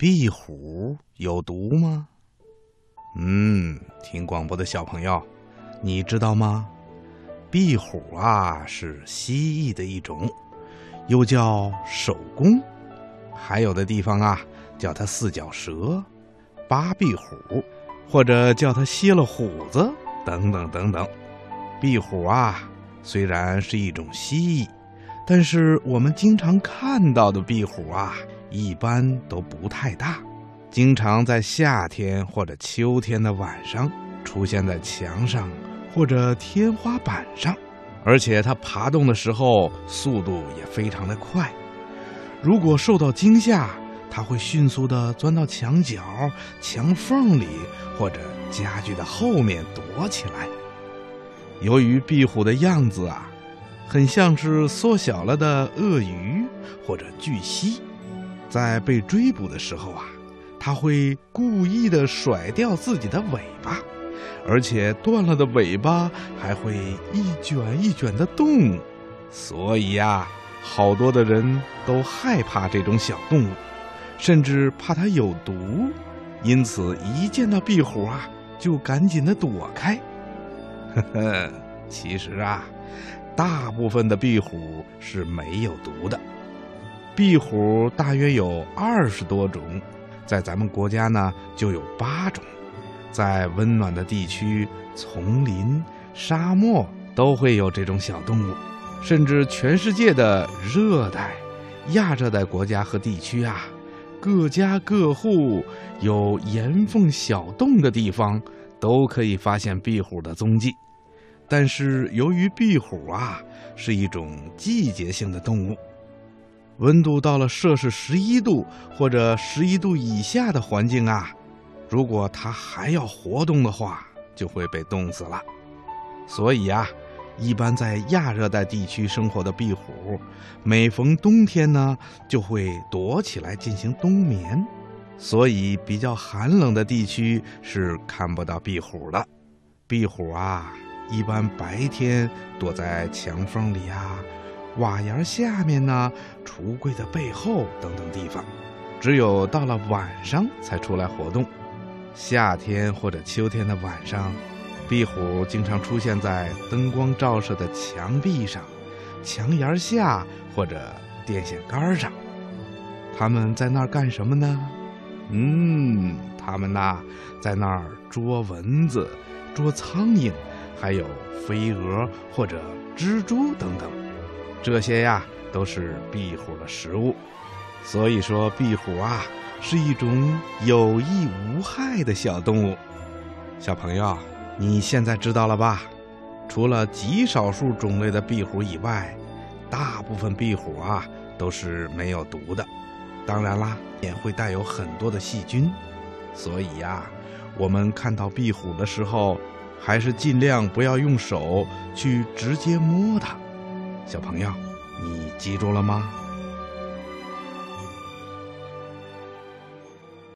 壁虎有毒吗？嗯，听广播的小朋友，你知道吗？壁虎啊，是蜥蜴的一种，又叫手工，还有的地方啊叫它四脚蛇、八壁虎，或者叫它蝎了虎子等等等等。壁虎啊，虽然是一种蜥蜴，但是我们经常看到的壁虎啊，一般都不太大，经常在夏天或者秋天的晚上出现在墙上或者天花板上，而且它爬动的时候速度也非常的快。如果受到惊吓，它会迅速地钻到墙角、墙缝里或者家具的后面躲起来。由于壁虎的样子啊，很像是缩小了的鳄鱼或者巨蜥，在被追捕的时候啊，它会故意的甩掉自己的尾巴，而且断了的尾巴还会一卷一卷的动，所以呀，好多的人都害怕这种小动物，甚至怕它有毒，因此一见到壁虎啊，就赶紧的躲开。呵呵，其实啊，大部分的壁虎是没有毒的。壁虎大约有二十多种，在咱们国家呢就有八种。在温暖的地区、丛林、沙漠都会有这种小动物，甚至全世界的热带、亚热带国家和地区啊，各家各户有岩缝小洞的地方。都可以发现壁虎的踪迹，但是由于壁虎啊是一种季节性的动物，温度到了摄氏十一度或者十一度以下的环境啊，如果它还要活动的话，就会被冻死了。所以啊，一般在亚热带地区生活的壁虎，每逢冬天呢，就会躲起来进行冬眠。所以，比较寒冷的地区是看不到壁虎的。壁虎啊，一般白天躲在墙缝里啊、瓦檐下面呢、橱柜的背后等等地方，只有到了晚上才出来活动。夏天或者秋天的晚上，壁虎经常出现在灯光照射的墙壁上、墙檐下或者电线杆上。它们在那儿干什么呢？嗯，它们呐，在那儿捉蚊子、捉苍蝇，还有飞蛾或者蜘蛛等等，这些呀都是壁虎的食物。所以说，壁虎啊是一种有益无害的小动物。小朋友，你现在知道了吧？除了极少数种类的壁虎以外，大部分壁虎啊都是没有毒的。当然啦，也会带有很多的细菌，所以呀，我们看到壁虎的时候，还是尽量不要用手去直接摸它。小朋友，你记住了吗？